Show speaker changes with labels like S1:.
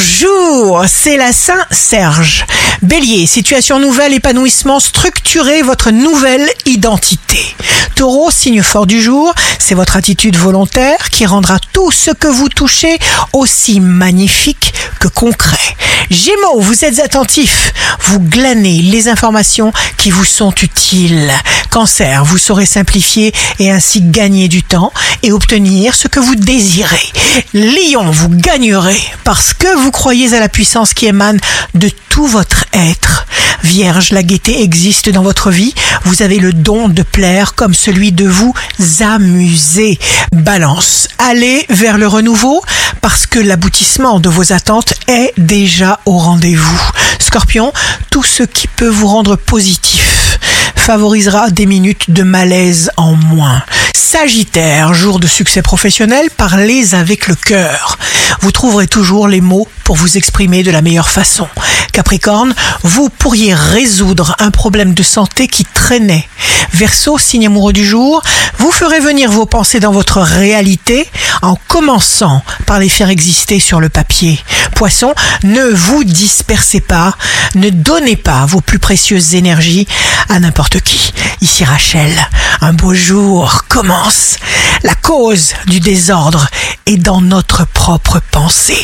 S1: Bonjour, c'est la Saint-Serge. Bélier, situation nouvelle, épanouissement structuré, votre nouvelle identité. Taureau, signe fort du jour, c'est votre attitude volontaire qui rendra tout ce que vous touchez aussi magnifique que concret. Gémeaux, vous êtes attentif, vous glanez les informations qui vous sont utiles. Cancer, vous saurez simplifier et ainsi gagner du temps et obtenir ce que vous désirez. Lion, vous gagnerez parce que vous croyez à la puissance qui émane de tout votre être. Vierge, la gaieté existe dans votre vie. Vous avez le don de plaire comme celui de vous amuser. Balance, allez vers le renouveau parce que l'aboutissement de vos attentes est déjà au rendez-vous. Scorpion, tout ce qui peut vous rendre positif favorisera des minutes de malaise en moins. Sagittaire, jour de succès professionnel, parlez avec le cœur. Vous trouverez toujours les mots pour vous exprimer de la meilleure façon. Capricorne, vous pourriez résoudre un problème de santé qui traînait. Verseau, signe amoureux du jour, vous ferez venir vos pensées dans votre réalité en commençant par les faire exister sur le papier. Poisson, ne vous dispersez pas, ne donnez pas vos plus précieuses énergies à n'importe qui. Ici Rachel, un beau jour commence. La cause du désordre est dans notre propre pensée.